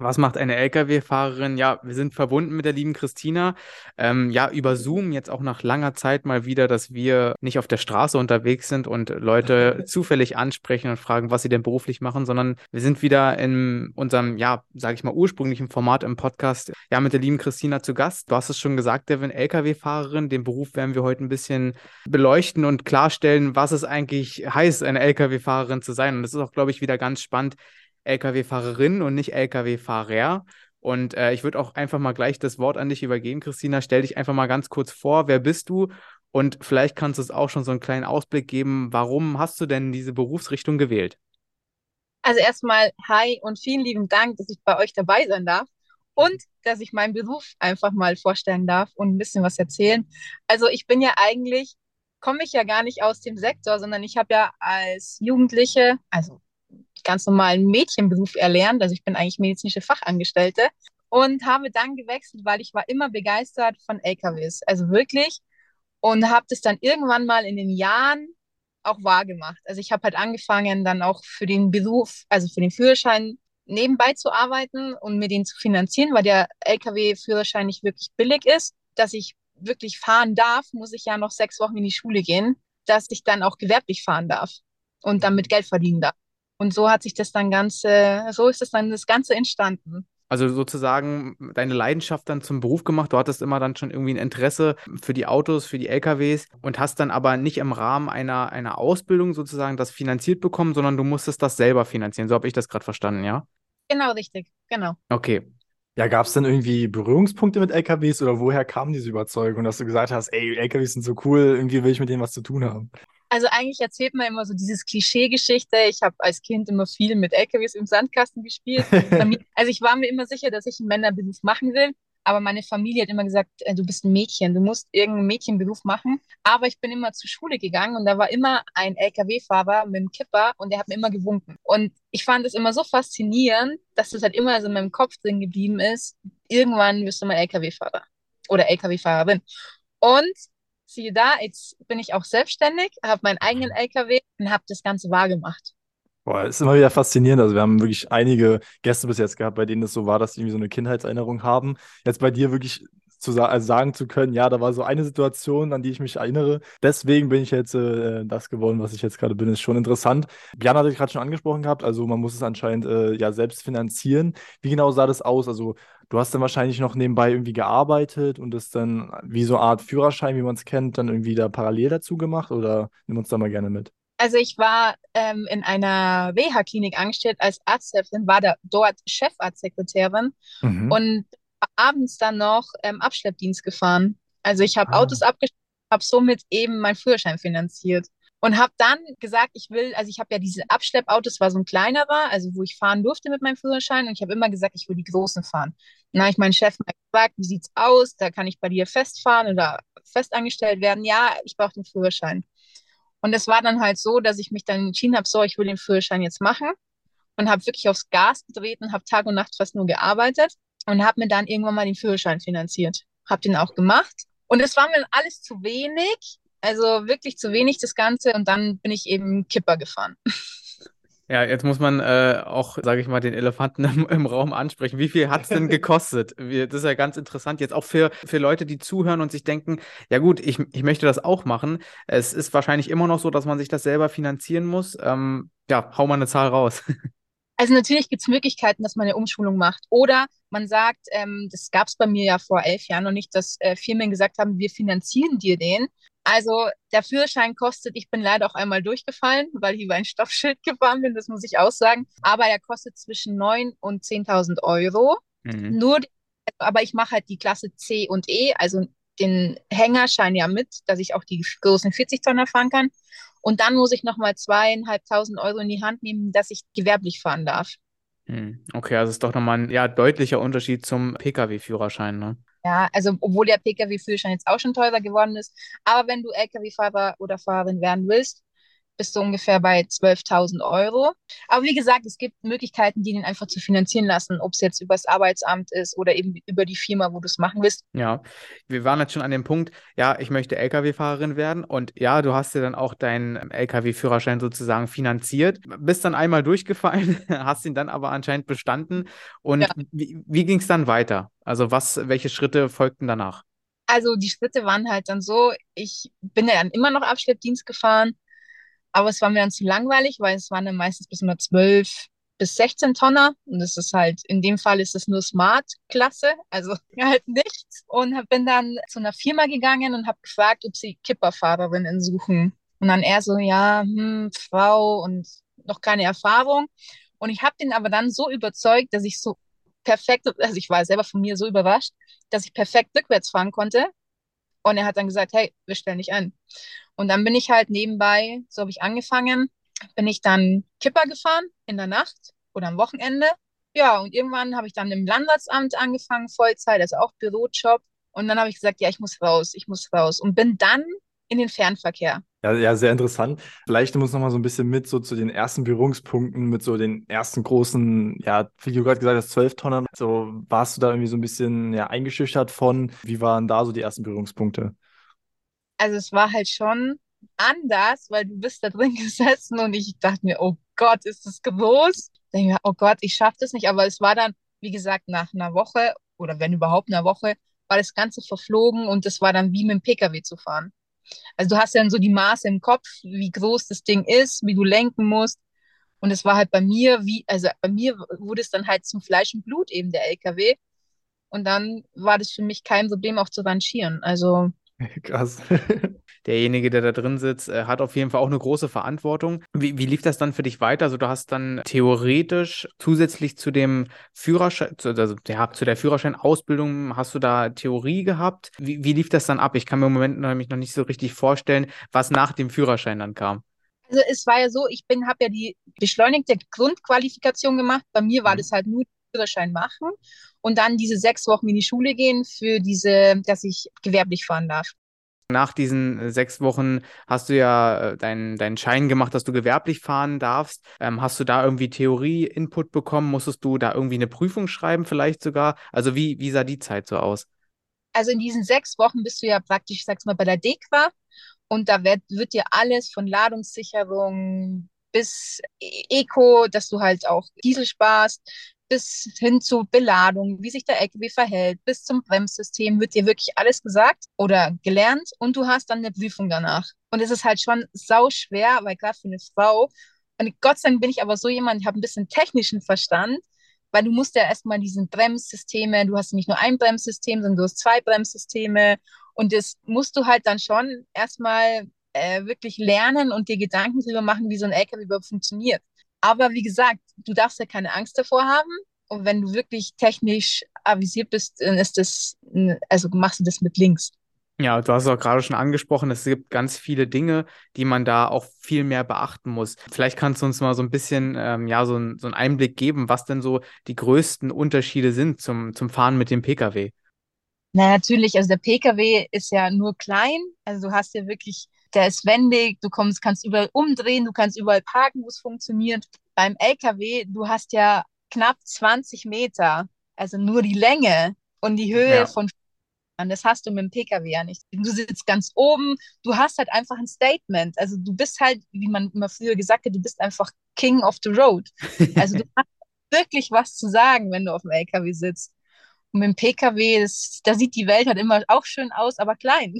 Was macht eine Lkw-Fahrerin? Ja, wir sind verbunden mit der lieben Christina. Ähm, ja, über Zoom jetzt auch nach langer Zeit mal wieder, dass wir nicht auf der Straße unterwegs sind und Leute zufällig ansprechen und fragen, was sie denn beruflich machen, sondern wir sind wieder in unserem, ja, sage ich mal, ursprünglichen Format im Podcast, ja, mit der lieben Christina zu Gast. Du hast es schon gesagt, Devin, Lkw-Fahrerin. Den Beruf werden wir heute ein bisschen beleuchten und klarstellen, was es eigentlich heißt, eine Lkw-Fahrerin zu sein. Und das ist auch, glaube ich, wieder ganz spannend, Lkw-Fahrerin und nicht Lkw-Fahrer. Und äh, ich würde auch einfach mal gleich das Wort an dich übergeben, Christina. Stell dich einfach mal ganz kurz vor, wer bist du? Und vielleicht kannst du es auch schon so einen kleinen Ausblick geben, warum hast du denn diese Berufsrichtung gewählt? Also erstmal hi und vielen lieben Dank, dass ich bei euch dabei sein darf und dass ich meinen Beruf einfach mal vorstellen darf und ein bisschen was erzählen. Also ich bin ja eigentlich, komme ich ja gar nicht aus dem Sektor, sondern ich habe ja als Jugendliche, also ganz normalen Mädchenberuf erlernt. Also ich bin eigentlich medizinische Fachangestellte und habe dann gewechselt, weil ich war immer begeistert von LKWs. Also wirklich. Und habe das dann irgendwann mal in den Jahren auch wahrgemacht. Also ich habe halt angefangen, dann auch für den Beruf, also für den Führerschein nebenbei zu arbeiten und mir den zu finanzieren, weil der Lkw-Führerschein nicht wirklich billig ist. Dass ich wirklich fahren darf, muss ich ja noch sechs Wochen in die Schule gehen, dass ich dann auch gewerblich fahren darf und damit Geld verdienen darf. Und so hat sich das dann Ganze, so ist das dann das Ganze entstanden. Also sozusagen deine Leidenschaft dann zum Beruf gemacht. Du hattest immer dann schon irgendwie ein Interesse für die Autos, für die LKWs und hast dann aber nicht im Rahmen einer, einer Ausbildung sozusagen das finanziert bekommen, sondern du musstest das selber finanzieren. So habe ich das gerade verstanden, ja? Genau, richtig, genau. Okay. Ja, gab es denn irgendwie Berührungspunkte mit LKWs oder woher kam diese Überzeugung, dass du gesagt hast, ey, LKWs sind so cool, irgendwie will ich mit denen was zu tun haben? Also eigentlich erzählt man immer so dieses Klischee-Geschichte. Ich habe als Kind immer viel mit LKWs im Sandkasten gespielt. also ich war mir immer sicher, dass ich einen Männerberuf machen will. Aber meine Familie hat immer gesagt, äh, du bist ein Mädchen, du musst irgendeinen Mädchenberuf machen. Aber ich bin immer zur Schule gegangen und da war immer ein LKW-Fahrer mit einem Kipper und der hat mir immer gewunken. Und ich fand es immer so faszinierend, dass das halt immer so in meinem Kopf drin geblieben ist. Irgendwann wirst du mal LKW-Fahrer oder LKW-Fahrerin. Und siehe da, jetzt bin ich auch selbstständig, habe meinen eigenen LKW und habe das Ganze wahrgemacht. Boah, ist immer wieder faszinierend. Also wir haben wirklich einige Gäste bis jetzt gehabt, bei denen es so war, dass sie irgendwie so eine Kindheitserinnerung haben. Jetzt bei dir wirklich zu sa also sagen zu können, ja, da war so eine Situation, an die ich mich erinnere. Deswegen bin ich jetzt äh, das geworden, was ich jetzt gerade bin, ist schon interessant. Jan hatte ich gerade schon angesprochen gehabt, also man muss es anscheinend äh, ja selbst finanzieren. Wie genau sah das aus? Also du hast dann wahrscheinlich noch nebenbei irgendwie gearbeitet und es dann wie so eine Art Führerschein, wie man es kennt, dann irgendwie da parallel dazu gemacht oder nimm uns da mal gerne mit. Also ich war ähm, in einer WH-Klinik angestellt als Arzthelferin, war da dort Chefarztsekretärin mhm. und abends dann noch ähm, Abschleppdienst gefahren. Also ich habe ah. Autos abgeschleppt, habe somit eben meinen Führerschein finanziert. Und habe dann gesagt, ich will, also ich habe ja diese Abschleppautos, war so ein kleinerer, also wo ich fahren durfte mit meinem Führerschein. Und ich habe immer gesagt, ich will die großen fahren. Habe ich meinen Chef mal gefragt, wie sieht's aus? Da kann ich bei dir festfahren oder festangestellt werden. Ja, ich brauche den Führerschein. Und es war dann halt so, dass ich mich dann entschieden habe, so, ich will den Führerschein jetzt machen. Und habe wirklich aufs Gas getreten, habe Tag und Nacht fast nur gearbeitet und habe mir dann irgendwann mal den Führerschein finanziert. Habe den auch gemacht. Und es war mir alles zu wenig, also wirklich zu wenig das Ganze. Und dann bin ich eben Kipper gefahren. Ja, jetzt muss man äh, auch, sage ich mal, den Elefanten im, im Raum ansprechen. Wie viel hat es denn gekostet? das ist ja ganz interessant. Jetzt auch für, für Leute, die zuhören und sich denken, ja gut, ich, ich möchte das auch machen. Es ist wahrscheinlich immer noch so, dass man sich das selber finanzieren muss. Ähm, ja, hau mal eine Zahl raus. Also natürlich gibt es Möglichkeiten, dass man eine Umschulung macht. Oder man sagt, ähm, das gab es bei mir ja vor elf Jahren noch nicht, dass äh, Firmen gesagt haben, wir finanzieren dir den. Also der Führerschein kostet, ich bin leider auch einmal durchgefallen, weil ich über ein Stoffschild gefahren bin, das muss ich auch sagen. Aber er kostet zwischen 9.000 und 10.000 Euro. Mhm. Nur, aber ich mache halt die Klasse C und E, also den Hängerschein ja mit, dass ich auch die großen 40 Tonner fahren kann. Und dann muss ich nochmal zweieinhalbtausend Euro in die Hand nehmen, dass ich gewerblich fahren darf. Hm, okay, also ist doch nochmal ein ja, deutlicher Unterschied zum Pkw-Führerschein, ne? Ja, also obwohl der Pkw-Führerschein jetzt auch schon teurer geworden ist. Aber wenn du Lkw-Fahrer oder Fahrerin werden willst, bist du ungefähr bei 12.000 Euro. Aber wie gesagt, es gibt Möglichkeiten, die den einfach zu finanzieren lassen, ob es jetzt über das Arbeitsamt ist oder eben über die Firma, wo du es machen willst. Ja, wir waren jetzt schon an dem Punkt, ja, ich möchte Lkw-Fahrerin werden und ja, du hast dir dann auch deinen Lkw-Führerschein sozusagen finanziert, bist dann einmal durchgefallen, hast ihn dann aber anscheinend bestanden. Und ja. wie, wie ging es dann weiter? Also was, welche Schritte folgten danach? Also die Schritte waren halt dann so, ich bin ja dann immer noch Abschleppdienst gefahren, aber es war mir dann zu langweilig, weil es waren dann meistens bis nur 12 bis 16 Tonner. Und das ist halt, in dem Fall ist es nur Smart-Klasse, also halt nichts. Und bin dann zu einer Firma gegangen und habe gefragt, ob sie Kipperfahrerinnen suchen. Und dann er so, ja, hm, Frau und noch keine Erfahrung. Und ich habe den aber dann so überzeugt, dass ich so perfekt, also ich war selber von mir so überrascht, dass ich perfekt rückwärts fahren konnte. Und er hat dann gesagt, hey, wir stellen dich ein. Und dann bin ich halt nebenbei, so habe ich angefangen, bin ich dann Kipper gefahren in der Nacht oder am Wochenende. Ja, und irgendwann habe ich dann im Landratsamt angefangen, Vollzeit, also auch Bürojob. Und dann habe ich gesagt, ja, ich muss raus, ich muss raus. Und bin dann in den Fernverkehr. Ja, ja, sehr interessant. Vielleicht nimm uns noch mal so ein bisschen mit so zu den ersten Berührungspunkten, mit so den ersten großen, ja, wie du gerade gesagt hast, 12 Tonnen. So warst du da irgendwie so ein bisschen ja, eingeschüchtert von. Wie waren da so die ersten Berührungspunkte? Also es war halt schon anders, weil du bist da drin gesessen und ich dachte mir, oh Gott, ist das groß? Ich mir, oh Gott, ich schaffe das nicht. Aber es war dann, wie gesagt, nach einer Woche oder wenn überhaupt einer Woche, war das Ganze verflogen und es war dann wie mit dem Pkw zu fahren. Also du hast dann so die Maße im Kopf, wie groß das Ding ist, wie du lenken musst. Und es war halt bei mir, wie, also bei mir wurde es dann halt zum Fleisch und Blut eben der LKW. Und dann war das für mich kein Problem auch zu rangieren. Also Krass. Derjenige, der da drin sitzt, äh, hat auf jeden Fall auch eine große Verantwortung. Wie, wie lief das dann für dich weiter? Also du hast dann theoretisch zusätzlich zu dem Führerschein, also ja, zu der Führerscheinausbildung, hast du da Theorie gehabt? Wie, wie lief das dann ab? Ich kann mir im Moment nämlich noch nicht so richtig vorstellen, was nach dem Führerschein dann kam. Also es war ja so, ich bin, habe ja die beschleunigte Grundqualifikation gemacht. Bei mir war mhm. das halt nur Führerschein machen und dann diese sechs Wochen in die Schule gehen für diese, dass ich gewerblich fahren darf. Nach diesen äh, sechs Wochen hast du ja äh, deinen dein Schein gemacht, dass du gewerblich fahren darfst. Ähm, hast du da irgendwie Theorie-Input bekommen? Musstest du da irgendwie eine Prüfung schreiben, vielleicht sogar? Also wie, wie sah die Zeit so aus? Also in diesen sechs Wochen bist du ja praktisch, ich sag's mal, bei der DEQA und da wird, wird dir alles von Ladungssicherung bis e-, Eco, dass du halt auch Diesel sparst, bis hin zu Beladung, wie sich der LKW verhält, bis zum Bremssystem wird dir wirklich alles gesagt oder gelernt und du hast dann eine Prüfung danach. Und es ist halt schon sau schwer, weil gerade für eine Frau, und Gott sei Dank bin ich aber so jemand, ich habe ein bisschen technischen Verstand, weil du musst ja erstmal diesen Bremssysteme, du hast nicht nur ein Bremssystem, sondern du hast zwei Bremssysteme und das musst du halt dann schon erstmal äh, wirklich lernen und dir Gedanken darüber machen, wie so ein LKW überhaupt funktioniert. Aber wie gesagt, du darfst ja keine Angst davor haben. Und wenn du wirklich technisch avisiert bist, dann ist das, also machst du das mit links. Ja, du hast es auch gerade schon angesprochen, es gibt ganz viele Dinge, die man da auch viel mehr beachten muss. Vielleicht kannst du uns mal so ein bisschen, ähm, ja, so, ein, so einen Einblick geben, was denn so die größten Unterschiede sind zum, zum Fahren mit dem Pkw. Na, natürlich, also der Pkw ist ja nur klein, also du hast ja wirklich der ist wendig, du kommst, kannst überall umdrehen, du kannst überall parken, wo es funktioniert. Beim LKW, du hast ja knapp 20 Meter, also nur die Länge und die Höhe ja. von das hast du mit dem Pkw ja nicht. Du sitzt ganz oben, du hast halt einfach ein Statement. Also du bist halt, wie man immer früher gesagt hat, du bist einfach King of the Road. Also du hast wirklich was zu sagen, wenn du auf dem LKW sitzt. Und mit dem Pkw, das, da sieht die Welt halt immer auch schön aus, aber klein.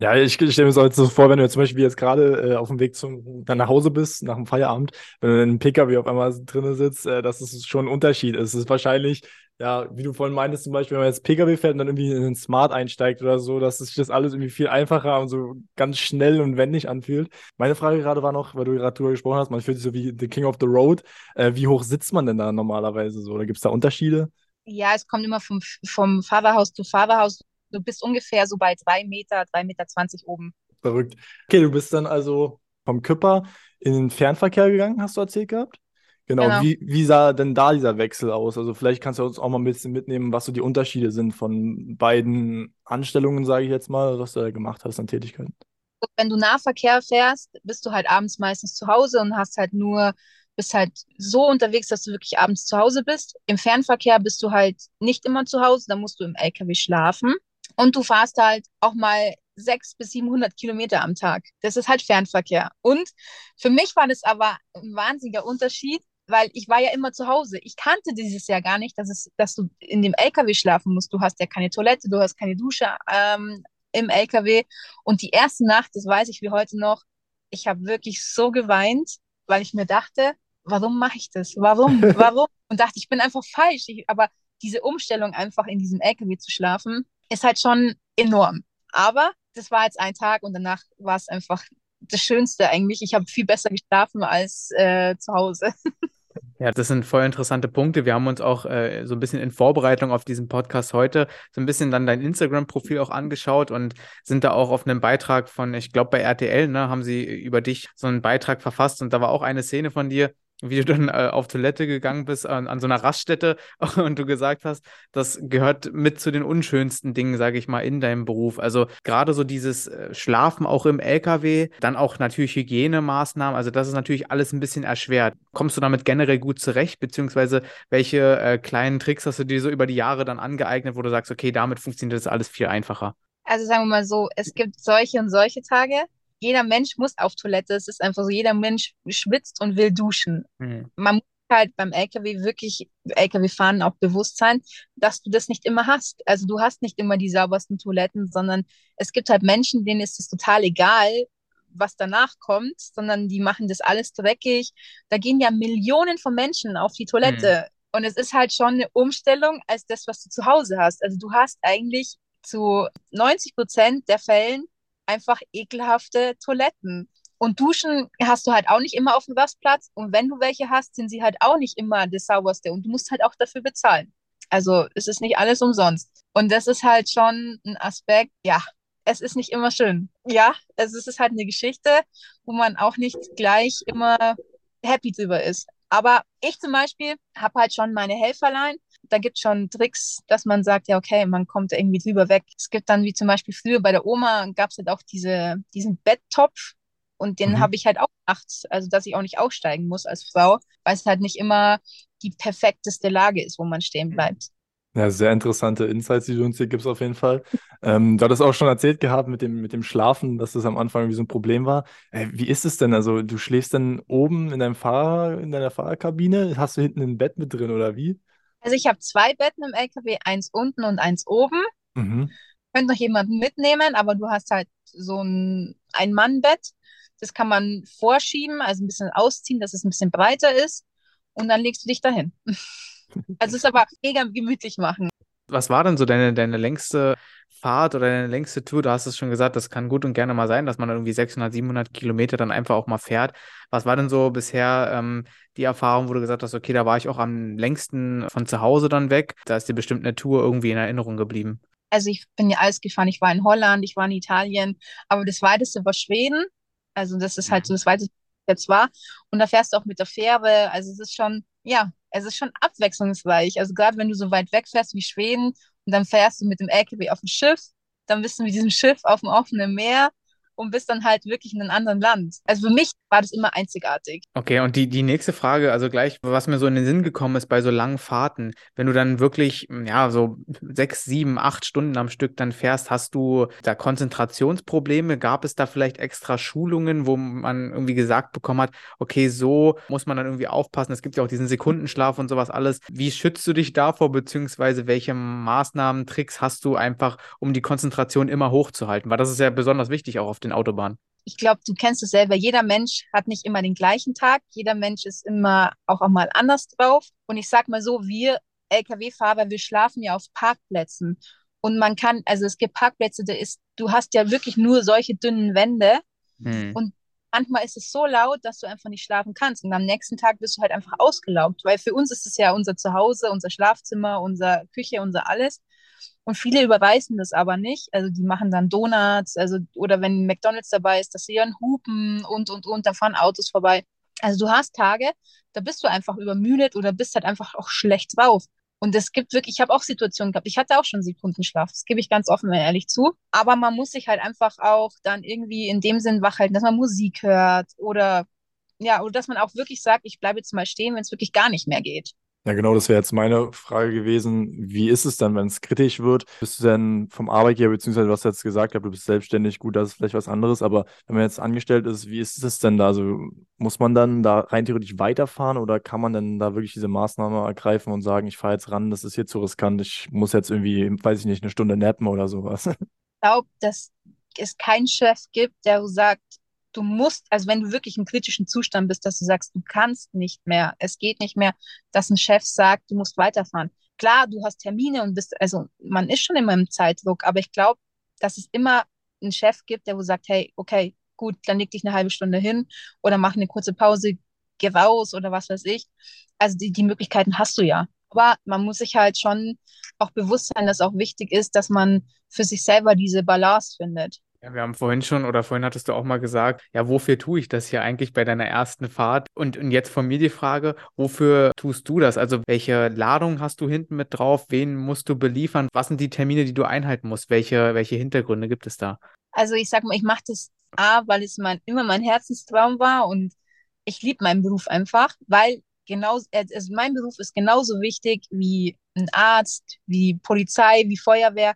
Ja, ich, ich stelle mir so, so vor, wenn du zum Beispiel jetzt gerade äh, auf dem Weg zum, nach Hause bist, nach dem Feierabend, wenn du in einem Pkw auf einmal drin sitzt, äh, dass es schon ein Unterschied ist. Es ist wahrscheinlich, ja, wie du vorhin meintest, zum Beispiel, wenn man jetzt Pkw fährt und dann irgendwie in den Smart einsteigt oder so, dass sich das alles irgendwie viel einfacher und so ganz schnell und wendig anfühlt. Meine Frage gerade war noch, weil du gerade drüber gesprochen hast, man fühlt sich so wie the King of the Road. Äh, wie hoch sitzt man denn da normalerweise so? Oder gibt es da Unterschiede? Ja, es kommt immer vom, vom Fahrerhaus zu Fahrerhaus. Du bist ungefähr so bei drei Meter, drei Meter zwanzig oben. Verrückt. Okay, du bist dann also vom Küpper in den Fernverkehr gegangen, hast du erzählt gehabt? Genau, genau. Wie, wie sah denn da dieser Wechsel aus? Also vielleicht kannst du uns auch mal ein bisschen mitnehmen, was so die Unterschiede sind von beiden Anstellungen, sage ich jetzt mal, was du da gemacht hast an Tätigkeiten. wenn du Nahverkehr fährst, bist du halt abends meistens zu Hause und hast halt nur, bist halt so unterwegs, dass du wirklich abends zu Hause bist. Im Fernverkehr bist du halt nicht immer zu Hause, da musst du im LKW schlafen. Und du fahrst halt auch mal 600 bis 700 Kilometer am Tag. Das ist halt Fernverkehr. Und für mich war das aber ein wahnsinniger Unterschied, weil ich war ja immer zu Hause. Ich kannte dieses Jahr gar nicht, dass, es, dass du in dem LKW schlafen musst. Du hast ja keine Toilette, du hast keine Dusche ähm, im LKW. Und die erste Nacht, das weiß ich wie heute noch, ich habe wirklich so geweint, weil ich mir dachte, warum mache ich das? Warum? Warum? Und dachte, ich bin einfach falsch. Ich, aber diese Umstellung, einfach in diesem LKW zu schlafen, ist halt schon enorm. Aber das war jetzt ein Tag und danach war es einfach das Schönste eigentlich. Ich habe viel besser geschlafen als äh, zu Hause. Ja, das sind voll interessante Punkte. Wir haben uns auch äh, so ein bisschen in Vorbereitung auf diesen Podcast heute so ein bisschen dann dein Instagram-Profil auch angeschaut und sind da auch auf einem Beitrag von, ich glaube bei RTL, ne, haben sie über dich so einen Beitrag verfasst und da war auch eine Szene von dir, wie du dann äh, auf Toilette gegangen bist an, an, so einer Raststätte und du gesagt hast, das gehört mit zu den unschönsten Dingen, sage ich mal, in deinem Beruf. Also gerade so dieses äh, Schlafen auch im LKW, dann auch natürlich Hygienemaßnahmen, also das ist natürlich alles ein bisschen erschwert. Kommst du damit generell gut zurecht, beziehungsweise welche äh, kleinen Tricks hast du dir so über die Jahre dann angeeignet, wo du sagst, okay, damit funktioniert das alles viel einfacher? Also sagen wir mal so, es gibt solche und solche Tage jeder Mensch muss auf Toilette. Es ist einfach so, jeder Mensch schwitzt und will duschen. Mhm. Man muss halt beim LKW wirklich, LKW-Fahren auch bewusst sein, dass du das nicht immer hast. Also du hast nicht immer die saubersten Toiletten, sondern es gibt halt Menschen, denen ist es total egal, was danach kommt, sondern die machen das alles dreckig. Da gehen ja Millionen von Menschen auf die Toilette. Mhm. Und es ist halt schon eine Umstellung als das, was du zu Hause hast. Also du hast eigentlich zu 90 Prozent der Fällen einfach ekelhafte Toiletten. Und Duschen hast du halt auch nicht immer auf dem Rastplatz. Und wenn du welche hast, sind sie halt auch nicht immer das sauberste. Und du musst halt auch dafür bezahlen. Also es ist nicht alles umsonst. Und das ist halt schon ein Aspekt, ja, es ist nicht immer schön. Ja, es ist halt eine Geschichte, wo man auch nicht gleich immer happy drüber ist. Aber ich zum Beispiel habe halt schon meine Helferlein da gibt es schon Tricks, dass man sagt, ja, okay, man kommt irgendwie drüber weg. Es gibt dann, wie zum Beispiel früher bei der Oma, gab es halt auch diese, diesen Betttopf und den mhm. habe ich halt auch nachts, also dass ich auch nicht aussteigen muss als Frau, weil es halt nicht immer die perfekteste Lage ist, wo man stehen bleibt. Ja, sehr interessante Insights, die du uns hier gibst, auf jeden Fall. Ähm, du hattest auch schon erzählt gehabt mit dem, mit dem Schlafen, dass das am Anfang irgendwie so ein Problem war. Äh, wie ist es denn? Also, du schläfst dann oben in deinem Fahrer, in deiner Fahrerkabine? Hast du hinten ein Bett mit drin oder wie? Also ich habe zwei Betten im LKW, eins unten und eins oben. Mhm. Könnt noch jemanden mitnehmen, aber du hast halt so ein Ein-Mann-Bett. Das kann man vorschieben, also ein bisschen ausziehen, dass es ein bisschen breiter ist. Und dann legst du dich dahin. also es ist aber mega gemütlich machen. Was war denn so deine, deine längste Fahrt oder deine längste Tour? Du hast es schon gesagt, das kann gut und gerne mal sein, dass man irgendwie 600, 700 Kilometer dann einfach auch mal fährt. Was war denn so bisher ähm, die Erfahrung, wo du gesagt hast, okay, da war ich auch am längsten von zu Hause dann weg? Da ist dir bestimmt eine Tour irgendwie in Erinnerung geblieben. Also ich bin ja alles gefahren. Ich war in Holland, ich war in Italien, aber das weiteste war Schweden. Also das ist halt so das weiteste, was jetzt war. Und da fährst du auch mit der Fähre. Also es ist schon, ja, es ist schon abwechslungsreich. Also gerade wenn du so weit weg fährst wie Schweden und dann fährst du mit dem LKW auf dem Schiff, dann bist du mit diesem Schiff auf dem offenen Meer und bist dann halt wirklich in einem anderen Land. Also für mich war das immer einzigartig. Okay, und die, die nächste Frage, also gleich, was mir so in den Sinn gekommen ist bei so langen Fahrten, wenn du dann wirklich, ja, so sechs, sieben, acht Stunden am Stück dann fährst, hast du da Konzentrationsprobleme? Gab es da vielleicht extra Schulungen, wo man irgendwie gesagt bekommen hat, okay, so muss man dann irgendwie aufpassen. Es gibt ja auch diesen Sekundenschlaf und sowas alles. Wie schützt du dich davor, beziehungsweise welche Maßnahmen, Tricks hast du einfach, um die Konzentration immer hochzuhalten? Weil das ist ja besonders wichtig auch auf den Autobahnen ich glaube, du kennst es selber, jeder Mensch hat nicht immer den gleichen Tag, jeder Mensch ist immer auch, auch mal anders drauf. Und ich sag mal so, wir Lkw-Fahrer, wir schlafen ja auf Parkplätzen. Und man kann, also es gibt Parkplätze, da ist, du hast ja wirklich nur solche dünnen Wände. Hm. Und manchmal ist es so laut, dass du einfach nicht schlafen kannst. Und am nächsten Tag bist du halt einfach ausgelaugt, weil für uns ist es ja unser Zuhause, unser Schlafzimmer, unsere Küche, unser alles. Und viele überweisen das aber nicht. Also die machen dann Donuts, also oder wenn McDonalds dabei ist, dass sie dann hupen und und und, da fahren Autos vorbei. Also du hast Tage, da bist du einfach übermüdet oder bist halt einfach auch schlecht drauf. Und es gibt wirklich, ich habe auch Situationen gehabt, ich hatte auch schon Sekundenschlaf, das gebe ich ganz offen und ehrlich zu. Aber man muss sich halt einfach auch dann irgendwie in dem Sinn wachhalten, dass man Musik hört oder ja, oder dass man auch wirklich sagt, ich bleibe jetzt mal stehen, wenn es wirklich gar nicht mehr geht. Ja, genau, das wäre jetzt meine Frage gewesen. Wie ist es dann, wenn es kritisch wird? Bist du denn vom Arbeitgeber, beziehungsweise was du jetzt gesagt hast, du bist selbstständig, gut, das ist vielleicht was anderes, aber wenn man jetzt angestellt ist, wie ist es denn da? Also muss man dann da rein theoretisch weiterfahren oder kann man denn da wirklich diese Maßnahme ergreifen und sagen, ich fahre jetzt ran, das ist hier zu riskant, ich muss jetzt irgendwie, weiß ich nicht, eine Stunde nappen oder sowas? Ich glaube, dass es keinen Chef gibt, der sagt, du musst, also wenn du wirklich im kritischen Zustand bist, dass du sagst, du kannst nicht mehr, es geht nicht mehr, dass ein Chef sagt, du musst weiterfahren. Klar, du hast Termine und bist, also man ist schon immer im Zeitdruck, aber ich glaube, dass es immer einen Chef gibt, der wo sagt, hey, okay, gut, dann leg dich eine halbe Stunde hin oder mach eine kurze Pause, geh raus oder was weiß ich. Also die, die Möglichkeiten hast du ja. Aber man muss sich halt schon auch bewusst sein, dass auch wichtig ist, dass man für sich selber diese Balance findet. Ja, wir haben vorhin schon oder vorhin hattest du auch mal gesagt, ja, wofür tue ich das hier eigentlich bei deiner ersten Fahrt? Und, und jetzt von mir die Frage, wofür tust du das? Also welche Ladung hast du hinten mit drauf? Wen musst du beliefern? Was sind die Termine, die du einhalten musst? Welche, welche Hintergründe gibt es da? Also ich sag mal, ich mache das A, weil es mein, immer mein Herzenstraum war und ich liebe meinen Beruf einfach, weil genau, also mein Beruf ist genauso wichtig wie ein Arzt, wie Polizei, wie Feuerwehr,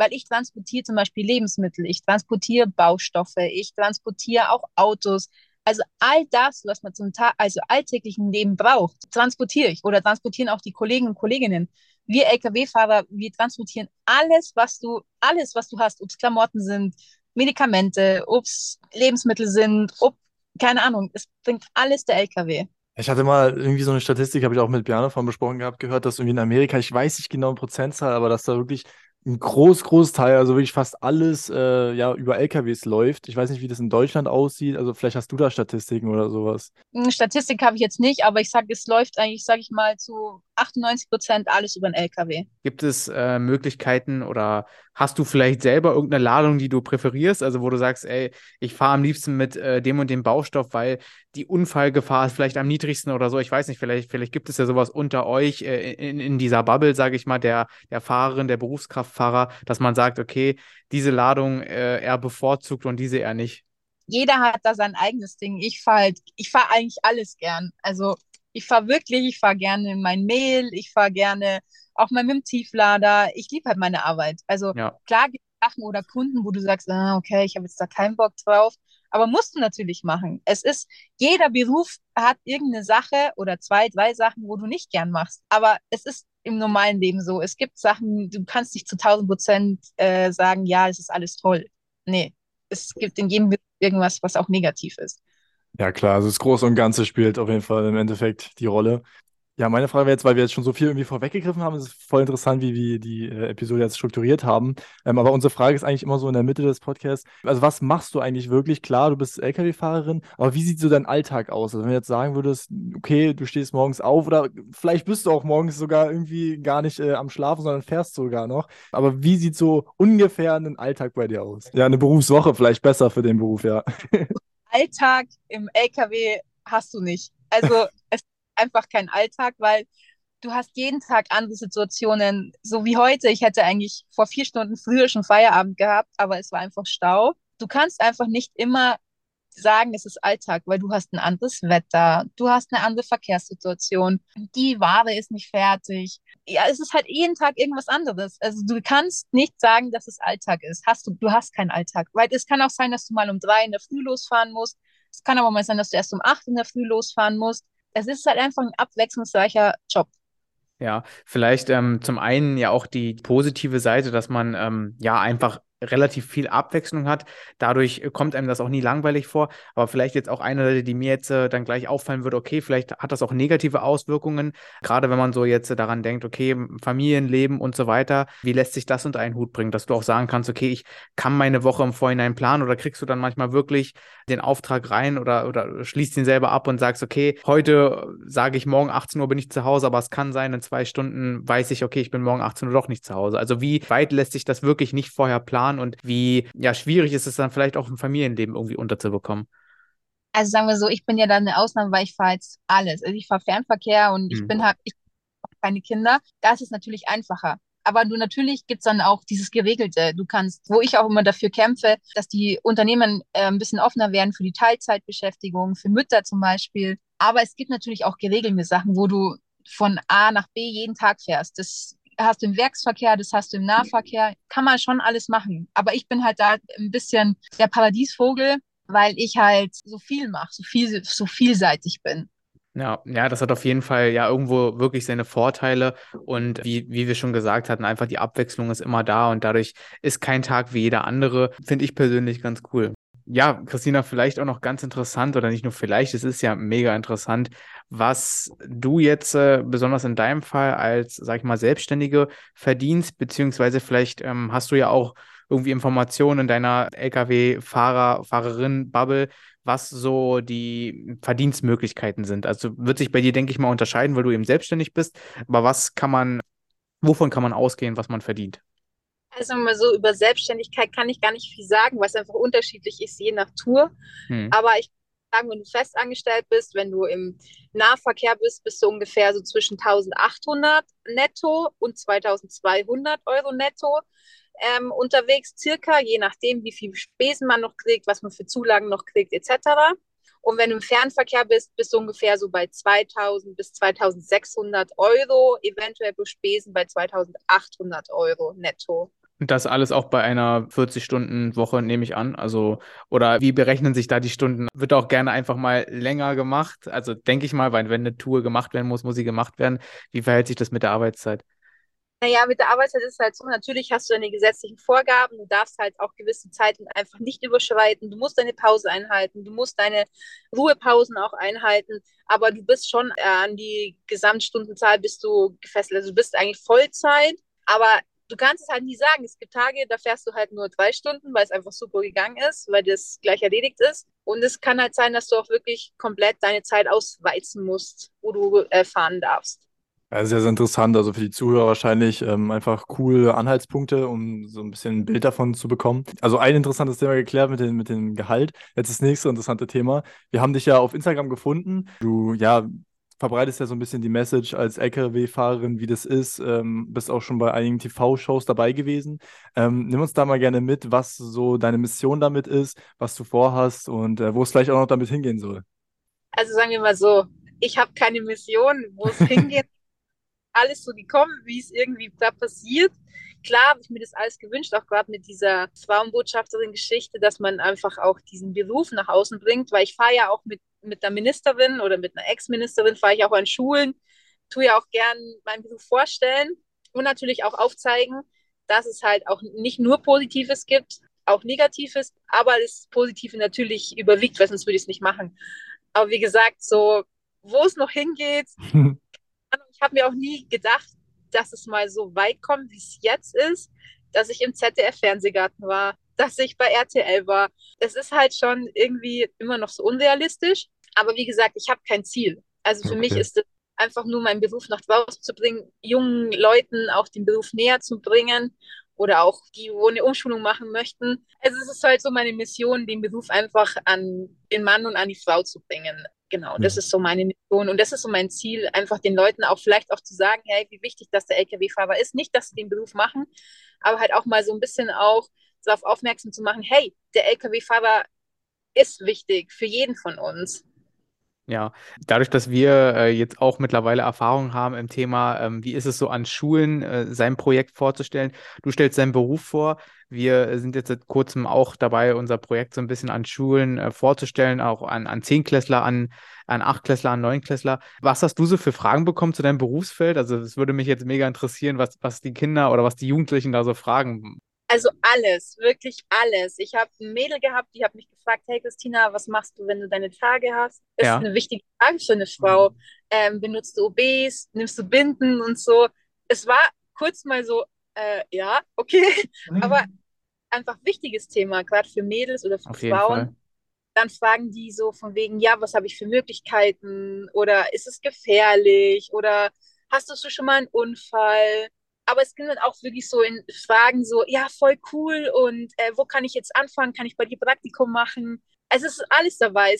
weil ich transportiere zum Beispiel Lebensmittel, ich transportiere Baustoffe, ich transportiere auch Autos. Also all das, was man zum Tag, also alltäglichen Leben braucht, transportiere ich oder transportieren auch die Kollegen und Kolleginnen. Wir Lkw-Fahrer, wir transportieren alles, was du, alles, was du hast, ob es Klamotten sind, Medikamente, ob es Lebensmittel sind, ob, keine Ahnung, es bringt alles der Lkw. Ich hatte mal irgendwie so eine Statistik, habe ich auch mit Bjarne von besprochen gehabt, gehört, dass irgendwie in Amerika, ich weiß nicht genau in Prozentzahl, aber dass da wirklich ein groß, groß Teil, also wirklich fast alles äh, ja, über LKWs läuft. Ich weiß nicht, wie das in Deutschland aussieht. Also vielleicht hast du da Statistiken oder sowas. Hm, Statistik habe ich jetzt nicht, aber ich sage, es läuft eigentlich, sage ich mal, zu 98 Prozent alles über den LKW. Gibt es äh, Möglichkeiten oder hast du vielleicht selber irgendeine Ladung, die du präferierst? Also wo du sagst, ey, ich fahre am liebsten mit äh, dem und dem Baustoff, weil die Unfallgefahr ist vielleicht am niedrigsten oder so. Ich weiß nicht, vielleicht, vielleicht gibt es ja sowas unter euch äh, in, in dieser Bubble, sage ich mal, der, der Fahrerin, der Berufskraftfahrer, dass man sagt, okay, diese Ladung äh, er bevorzugt und diese er nicht. Jeder hat da sein eigenes Ding. Ich fahre halt, ich fahre eigentlich alles gern. Also ich fahre wirklich, ich fahre gerne mein Mail, ich fahre gerne auch mal mit dem Tieflader. Ich liebe halt meine Arbeit. Also ja. klar gibt es Sachen oder Kunden, wo du sagst, ah, okay, ich habe jetzt da keinen Bock drauf. Aber musst du natürlich machen. Es ist, jeder Beruf hat irgendeine Sache oder zwei, drei Sachen, wo du nicht gern machst. Aber es ist im normalen Leben so. Es gibt Sachen, du kannst nicht zu 1000 Prozent äh, sagen, ja, es ist alles toll. Nee, es gibt in jedem Beruf irgendwas, was auch negativ ist. Ja, klar, also das Große und Ganze spielt auf jeden Fall im Endeffekt die Rolle. Ja, meine Frage wäre jetzt, weil wir jetzt schon so viel irgendwie vorweggegriffen haben, ist es voll interessant, wie wir die äh, Episode jetzt strukturiert haben. Ähm, aber unsere Frage ist eigentlich immer so in der Mitte des Podcasts. Also, was machst du eigentlich wirklich? Klar, du bist LKW-Fahrerin, aber wie sieht so dein Alltag aus? Also, wenn du jetzt sagen würdest, okay, du stehst morgens auf oder vielleicht bist du auch morgens sogar irgendwie gar nicht äh, am Schlafen, sondern fährst sogar noch. Aber wie sieht so ungefähr ein Alltag bei dir aus? Ja, eine Berufswoche vielleicht besser für den Beruf, ja. Alltag im LKW hast du nicht. Also, es einfach kein Alltag, weil du hast jeden Tag andere Situationen, so wie heute. Ich hätte eigentlich vor vier Stunden früher schon Feierabend gehabt, aber es war einfach Stau. Du kannst einfach nicht immer sagen, es ist Alltag, weil du hast ein anderes Wetter, du hast eine andere Verkehrssituation, die Ware ist nicht fertig. Ja, es ist halt jeden Tag irgendwas anderes. Also du kannst nicht sagen, dass es Alltag ist. Hast du, du hast keinen Alltag, weil es kann auch sein, dass du mal um drei in der Früh losfahren musst. Es kann aber mal sein, dass du erst um acht in der Früh losfahren musst es ist halt einfach ein abwechslungsreicher Job. Ja, vielleicht ähm, zum einen ja auch die positive Seite, dass man ähm, ja einfach relativ viel Abwechslung hat. Dadurch äh, kommt einem das auch nie langweilig vor. Aber vielleicht jetzt auch eine Seite, die mir jetzt äh, dann gleich auffallen würde, okay, vielleicht hat das auch negative Auswirkungen, gerade wenn man so jetzt äh, daran denkt, okay, Familienleben und so weiter. Wie lässt sich das unter einen Hut bringen, dass du auch sagen kannst, okay, ich kann meine Woche im Vorhinein planen oder kriegst du dann manchmal wirklich den Auftrag rein oder, oder schließt ihn selber ab und sagst, okay, heute sage ich morgen 18 Uhr bin ich zu Hause, aber es kann sein, in zwei Stunden weiß ich, okay, ich bin morgen 18 Uhr doch nicht zu Hause. Also wie weit lässt sich das wirklich nicht vorher planen? Fahren und wie ja, schwierig ist es dann vielleicht auch im Familienleben irgendwie unterzubekommen? Also sagen wir so, ich bin ja dann eine Ausnahme, weil ich fahre jetzt alles. Also ich fahre Fernverkehr und ich mhm. bin halt, ich keine Kinder. Da ist es natürlich einfacher. Aber du natürlich gibt's dann auch dieses Geregelte. Du kannst, wo ich auch immer dafür kämpfe, dass die Unternehmen äh, ein bisschen offener werden für die Teilzeitbeschäftigung, für Mütter zum Beispiel. Aber es gibt natürlich auch geregelte Sachen, wo du von A nach B jeden Tag fährst. Das hast du im Werksverkehr, das hast du im Nahverkehr. Kann man schon alles machen. Aber ich bin halt da ein bisschen der Paradiesvogel, weil ich halt so viel mache, so viel, so vielseitig bin. Ja, ja, das hat auf jeden Fall ja irgendwo wirklich seine Vorteile und wie, wie wir schon gesagt hatten, einfach die Abwechslung ist immer da und dadurch ist kein Tag wie jeder andere, finde ich persönlich ganz cool. Ja, Christina, vielleicht auch noch ganz interessant oder nicht nur vielleicht, es ist ja mega interessant, was du jetzt äh, besonders in deinem Fall als, sag ich mal, Selbstständige verdienst, beziehungsweise vielleicht ähm, hast du ja auch irgendwie Informationen in deiner Lkw-Fahrer, Fahrerin-Bubble, was so die Verdienstmöglichkeiten sind. Also wird sich bei dir, denke ich mal, unterscheiden, weil du eben selbstständig bist. Aber was kann man, wovon kann man ausgehen, was man verdient? Also mal so über Selbstständigkeit kann ich gar nicht viel sagen, was einfach unterschiedlich ist, je nach Tour. Hm. Aber ich kann sagen, wenn du festangestellt bist, wenn du im Nahverkehr bist, bist du ungefähr so zwischen 1800 netto und 2200 Euro netto ähm, unterwegs, circa, je nachdem, wie viel Spesen man noch kriegt, was man für Zulagen noch kriegt, etc. Und wenn du im Fernverkehr bist, bist du ungefähr so bei 2000 bis 2600 Euro, eventuell plus Spesen bei 2800 Euro netto. Und das alles auch bei einer 40-Stunden-Woche, nehme ich an. Also, oder wie berechnen sich da die Stunden? Wird auch gerne einfach mal länger gemacht. Also denke ich mal, weil wenn eine Tour gemacht werden muss, muss sie gemacht werden. Wie verhält sich das mit der Arbeitszeit? Naja, mit der Arbeitszeit ist es halt so, natürlich hast du deine gesetzlichen Vorgaben, du darfst halt auch gewisse Zeiten einfach nicht überschreiten, du musst deine Pause einhalten, du musst deine Ruhepausen auch einhalten, aber du bist schon äh, an die Gesamtstundenzahl bist du gefesselt, also du bist eigentlich Vollzeit, aber du kannst es halt nie sagen. Es gibt Tage, da fährst du halt nur drei Stunden, weil es einfach super gegangen ist, weil das gleich erledigt ist. Und es kann halt sein, dass du auch wirklich komplett deine Zeit ausweizen musst, wo du äh, fahren darfst. Ja, sehr, sehr interessant. Also für die Zuhörer wahrscheinlich ähm, einfach coole Anhaltspunkte, um so ein bisschen ein Bild davon zu bekommen. Also ein interessantes Thema geklärt mit, den, mit dem Gehalt. Jetzt das nächste interessante Thema. Wir haben dich ja auf Instagram gefunden. Du, ja, verbreitest ja so ein bisschen die Message als LKW-Fahrerin, wie das ist. Ähm, bist auch schon bei einigen TV-Shows dabei gewesen. Ähm, nimm uns da mal gerne mit, was so deine Mission damit ist, was du vorhast und äh, wo es vielleicht auch noch damit hingehen soll. Also sagen wir mal so, ich habe keine Mission, wo es hingeht alles so gekommen, wie es irgendwie da passiert. Klar habe ich mir das alles gewünscht, auch gerade mit dieser Frauenbotschafterin-Geschichte, dass man einfach auch diesen Beruf nach außen bringt, weil ich fahre ja auch mit, mit der Ministerin oder mit einer Ex-Ministerin, fahre ich auch an Schulen, tue ja auch gern meinen Beruf vorstellen und natürlich auch aufzeigen, dass es halt auch nicht nur Positives gibt, auch Negatives, aber das Positive natürlich überwiegt, weil sonst würde ich es nicht machen. Aber wie gesagt, so, wo es noch hingeht, ich habe mir auch nie gedacht, dass es mal so weit kommt, wie es jetzt ist, dass ich im ZDF-Fernsehgarten war, dass ich bei RTL war. Es ist halt schon irgendwie immer noch so unrealistisch. Aber wie gesagt, ich habe kein Ziel. Also für okay. mich ist es einfach nur meinen Beruf nach draußen zu bringen, jungen Leuten auch den Beruf näher zu bringen oder auch die, wo eine Umschulung machen möchten. Also es ist halt so meine Mission, den Beruf einfach an den Mann und an die Frau zu bringen. Genau, das ist so meine Mission und das ist so mein Ziel, einfach den Leuten auch vielleicht auch zu sagen, hey, wie wichtig, dass der LKW-Fahrer ist. Nicht, dass sie den Beruf machen, aber halt auch mal so ein bisschen auch darauf aufmerksam zu machen, hey, der LKW-Fahrer ist wichtig für jeden von uns. Ja, dadurch, dass wir äh, jetzt auch mittlerweile Erfahrung haben im Thema, ähm, wie ist es so an Schulen, äh, sein Projekt vorzustellen. Du stellst deinen Beruf vor. Wir sind jetzt seit kurzem auch dabei, unser Projekt so ein bisschen an Schulen äh, vorzustellen, auch an, an Zehnklässler, an, an Achtklässler, an Neunklässler. Was hast du so für Fragen bekommen zu deinem Berufsfeld? Also es würde mich jetzt mega interessieren, was, was die Kinder oder was die Jugendlichen da so fragen. Also alles, wirklich alles. Ich habe ein Mädel gehabt, die hat mich gefragt, hey Christina, was machst du, wenn du deine Tage hast? Ist ja. eine wichtige Frage für eine Frau. Ähm, benutzt du OBs, nimmst du Binden und so. Es war kurz mal so, äh, ja, okay, mhm. aber einfach wichtiges Thema, gerade für Mädels oder für Auf Frauen. Dann fragen die so von wegen, ja, was habe ich für Möglichkeiten? Oder ist es gefährlich? Oder hast du schon mal einen Unfall? Aber es ging dann auch wirklich so in Fragen so, ja, voll cool und äh, wo kann ich jetzt anfangen? Kann ich bei dir Praktikum machen? Also es ist alles dabei.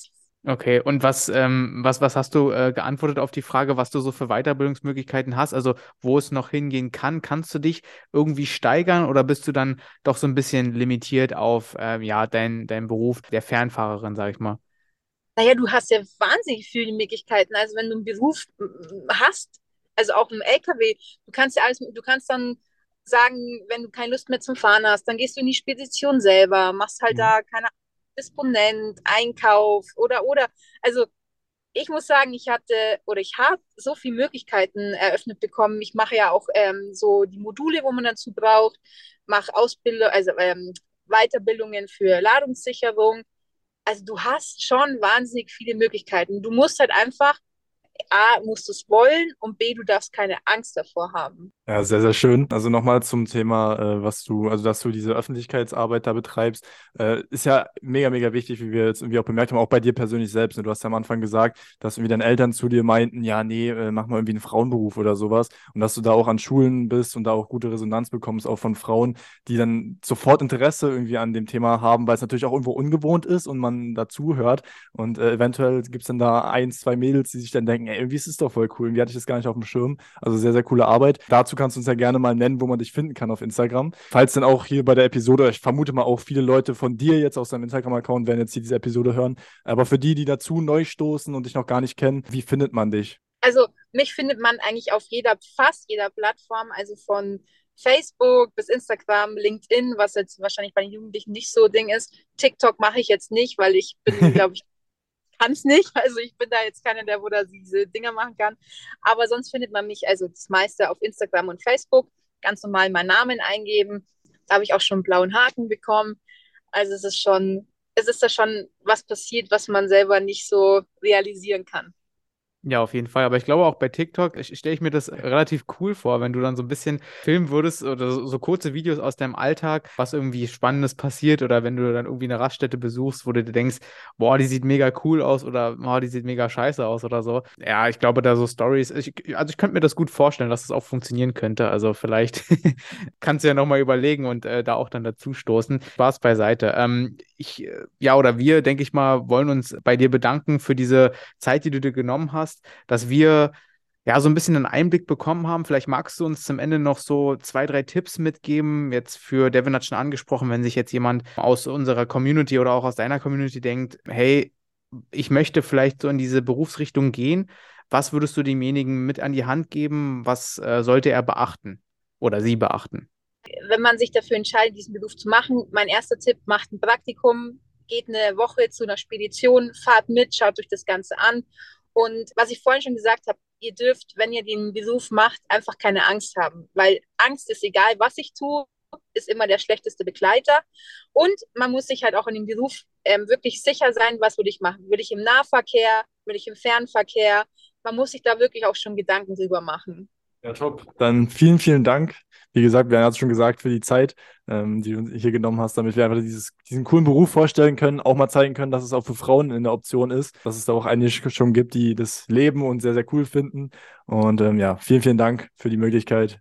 Okay, und was, ähm, was, was hast du äh, geantwortet auf die Frage, was du so für Weiterbildungsmöglichkeiten hast? Also, wo es noch hingehen kann? Kannst du dich irgendwie steigern oder bist du dann doch so ein bisschen limitiert auf äh, ja, dein, dein Beruf der Fernfahrerin, sag ich mal? Naja, du hast ja wahnsinnig viele Möglichkeiten. Also wenn du einen Beruf hast, also auch im LKW, du kannst ja alles, du kannst dann sagen, wenn du keine Lust mehr zum Fahren hast, dann gehst du in die Spedition selber, machst halt mhm. da keine Disponent, Einkauf oder oder. Also ich muss sagen, ich hatte oder ich habe so viele Möglichkeiten eröffnet bekommen. Ich mache ja auch ähm, so die Module, wo man dazu braucht, mache Ausbildung, also ähm, Weiterbildungen für Ladungssicherung. Also du hast schon wahnsinnig viele Möglichkeiten. Du musst halt einfach A, musst du es wollen und B, du darfst keine Angst davor haben. Ja, sehr, sehr schön. Also nochmal zum Thema, äh, was du, also dass du diese Öffentlichkeitsarbeit da betreibst, äh, ist ja mega, mega wichtig, wie wir jetzt irgendwie auch bemerkt haben, auch bei dir persönlich selbst. Ne? Du hast ja am Anfang gesagt, dass irgendwie deine Eltern zu dir meinten, ja, nee, äh, mach mal irgendwie einen Frauenberuf oder sowas. Und dass du da auch an Schulen bist und da auch gute Resonanz bekommst, auch von Frauen, die dann sofort Interesse irgendwie an dem Thema haben, weil es natürlich auch irgendwo ungewohnt ist und man dazu hört. Und äh, eventuell gibt es dann da ein, zwei Mädels, die sich dann denken, ey, irgendwie ist es doch voll cool, irgendwie hatte ich das gar nicht auf dem Schirm. Also sehr, sehr coole Arbeit. Dazu kannst du uns ja gerne mal nennen, wo man dich finden kann auf Instagram. Falls dann auch hier bei der Episode, ich vermute mal auch viele Leute von dir jetzt aus deinem Instagram-Account werden jetzt hier diese Episode hören. Aber für die, die dazu neu stoßen und dich noch gar nicht kennen, wie findet man dich? Also mich findet man eigentlich auf jeder, fast jeder Plattform, also von Facebook bis Instagram, LinkedIn, was jetzt wahrscheinlich bei den Jugendlichen nicht so Ding ist. TikTok mache ich jetzt nicht, weil ich bin, glaube ich, kann es nicht. Also ich bin da jetzt keiner, der wo da diese Dinger machen kann. Aber sonst findet man mich, also das meiste auf Instagram und Facebook. Ganz normal meinen Namen eingeben. Da habe ich auch schon einen blauen Haken bekommen. Also es ist schon, es ist da schon was passiert, was man selber nicht so realisieren kann. Ja, auf jeden Fall. Aber ich glaube auch bei TikTok stelle ich mir das relativ cool vor, wenn du dann so ein bisschen filmen würdest oder so, so, kurze Videos aus deinem Alltag, was irgendwie Spannendes passiert oder wenn du dann irgendwie eine Raststätte besuchst, wo du dir denkst, boah, die sieht mega cool aus oder boah, die sieht mega scheiße aus oder so. Ja, ich glaube, da so Stories, also ich könnte mir das gut vorstellen, dass das auch funktionieren könnte. Also vielleicht kannst du ja nochmal überlegen und äh, da auch dann dazu stoßen. Spaß beiseite. Ähm, ich, äh, ja, oder wir, denke ich mal, wollen uns bei dir bedanken für diese Zeit, die du dir genommen hast hast, dass wir ja so ein bisschen einen Einblick bekommen haben. Vielleicht magst du uns zum Ende noch so zwei, drei Tipps mitgeben. Jetzt für Devin hat schon angesprochen, wenn sich jetzt jemand aus unserer Community oder auch aus deiner Community denkt, hey, ich möchte vielleicht so in diese Berufsrichtung gehen. Was würdest du demjenigen mit an die Hand geben? Was äh, sollte er beachten oder sie beachten? Wenn man sich dafür entscheidet, diesen Beruf zu machen, mein erster Tipp, macht ein Praktikum, geht eine Woche zu einer Spedition, fahrt mit, schaut euch das Ganze an und was ich vorhin schon gesagt habe, ihr dürft, wenn ihr den Beruf macht, einfach keine Angst haben, weil Angst ist egal, was ich tue, ist immer der schlechteste Begleiter. Und man muss sich halt auch in dem Beruf ähm, wirklich sicher sein, was würde ich machen. Will ich im Nahverkehr, will ich im Fernverkehr? Man muss sich da wirklich auch schon Gedanken drüber machen. Ja, top. Dann vielen, vielen Dank. Wie gesagt, wir haben es schon gesagt, für die Zeit, ähm, die du hier genommen hast, damit wir einfach dieses, diesen coolen Beruf vorstellen können, auch mal zeigen können, dass es auch für Frauen eine Option ist, dass es da auch einige schon gibt, die das leben und sehr, sehr cool finden. Und ähm, ja, vielen, vielen Dank für die Möglichkeit,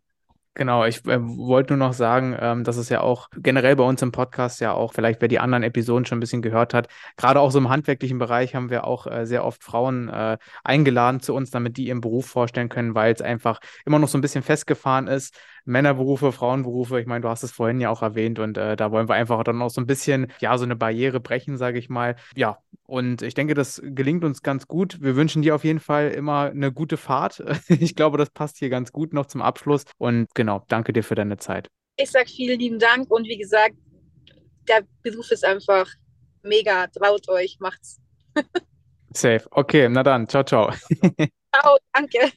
Genau, ich äh, wollte nur noch sagen, ähm, dass es ja auch generell bei uns im Podcast ja auch, vielleicht wer die anderen Episoden schon ein bisschen gehört hat, gerade auch so im handwerklichen Bereich haben wir auch äh, sehr oft Frauen äh, eingeladen zu uns, damit die ihren Beruf vorstellen können, weil es einfach immer noch so ein bisschen festgefahren ist. Männerberufe, Frauenberufe, ich meine, du hast es vorhin ja auch erwähnt und äh, da wollen wir einfach dann auch so ein bisschen, ja, so eine Barriere brechen, sage ich mal. Ja, und ich denke, das gelingt uns ganz gut. Wir wünschen dir auf jeden Fall immer eine gute Fahrt. Ich glaube, das passt hier ganz gut noch zum Abschluss. Und genau, danke dir für deine Zeit. Ich sage vielen lieben Dank und wie gesagt, der Beruf ist einfach mega. Traut euch, macht's. Safe. Okay, na dann, ciao, ciao. ciao, danke.